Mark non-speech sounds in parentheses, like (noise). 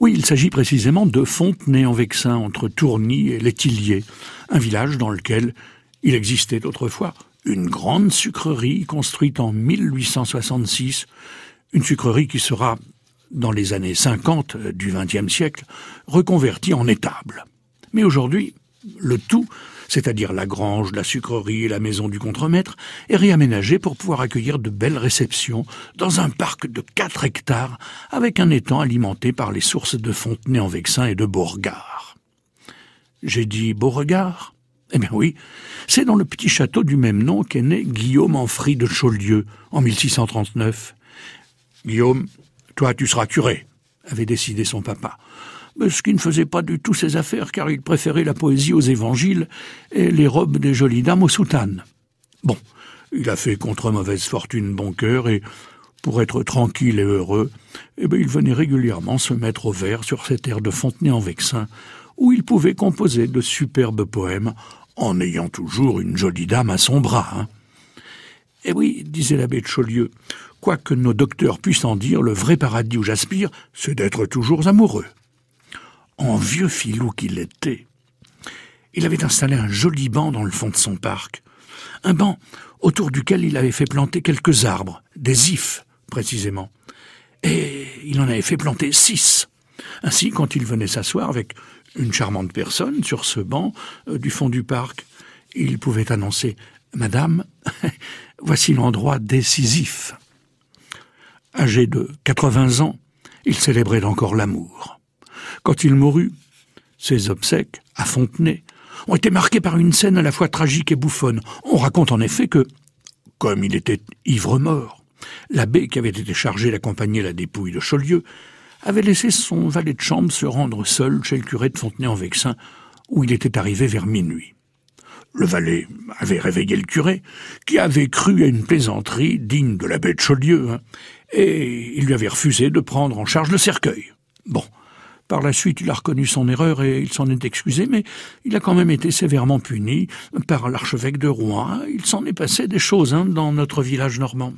Oui, il s'agit précisément de Fontenay-en-Vexin, entre Tourny et Létillier, un village dans lequel il existait autrefois une grande sucrerie construite en 1866, une sucrerie qui sera, dans les années 50 du XXe siècle, reconvertie en étable. Mais aujourd'hui, le tout, c'est-à-dire la grange, la sucrerie et la maison du contremaître, est réaménagé pour pouvoir accueillir de belles réceptions dans un parc de 4 hectares avec un étang alimenté par les sources de Fontenay-en-Vexin et de Beauregard. J'ai dit Beauregard? Eh bien oui, c'est dans le petit château du même nom qu'est né Guillaume Enfry de Chaulieu en 1639. Guillaume, toi tu seras curé, avait décidé son papa ce qui ne faisait pas du tout ses affaires, car il préférait la poésie aux évangiles et les robes des jolies dames aux soutanes. Bon, il a fait contre mauvaise fortune bon cœur, et pour être tranquille et heureux, eh bien, il venait régulièrement se mettre au vers sur cette air de Fontenay-en-Vexin, où il pouvait composer de superbes poèmes, en ayant toujours une jolie dame à son bras. Hein. Eh oui, disait l'abbé de Chaulieu, quoi que nos docteurs puissent en dire, le vrai paradis où j'aspire, c'est d'être toujours amoureux en vieux filou qu'il était. Il avait installé un joli banc dans le fond de son parc, un banc autour duquel il avait fait planter quelques arbres, des ifs précisément, et il en avait fait planter six. Ainsi, quand il venait s'asseoir avec une charmante personne sur ce banc euh, du fond du parc, il pouvait annoncer Madame, (laughs) voici l'endroit décisif. Âgé de 80 ans, il célébrait encore l'amour. Quand il mourut, ses obsèques, à Fontenay, ont été marquées par une scène à la fois tragique et bouffonne. On raconte en effet que, comme il était ivre-mort, l'abbé qui avait été chargé d'accompagner la dépouille de Chaulieu avait laissé son valet de chambre se rendre seul chez le curé de Fontenay-en-Vexin, où il était arrivé vers minuit. Le valet avait réveillé le curé, qui avait cru à une plaisanterie digne de l'abbé de Chaulieu, hein, et il lui avait refusé de prendre en charge le cercueil. Par la suite, il a reconnu son erreur et il s'en est excusé, mais il a quand même été sévèrement puni par l'archevêque de Rouen. Il s'en est passé des choses hein, dans notre village normand.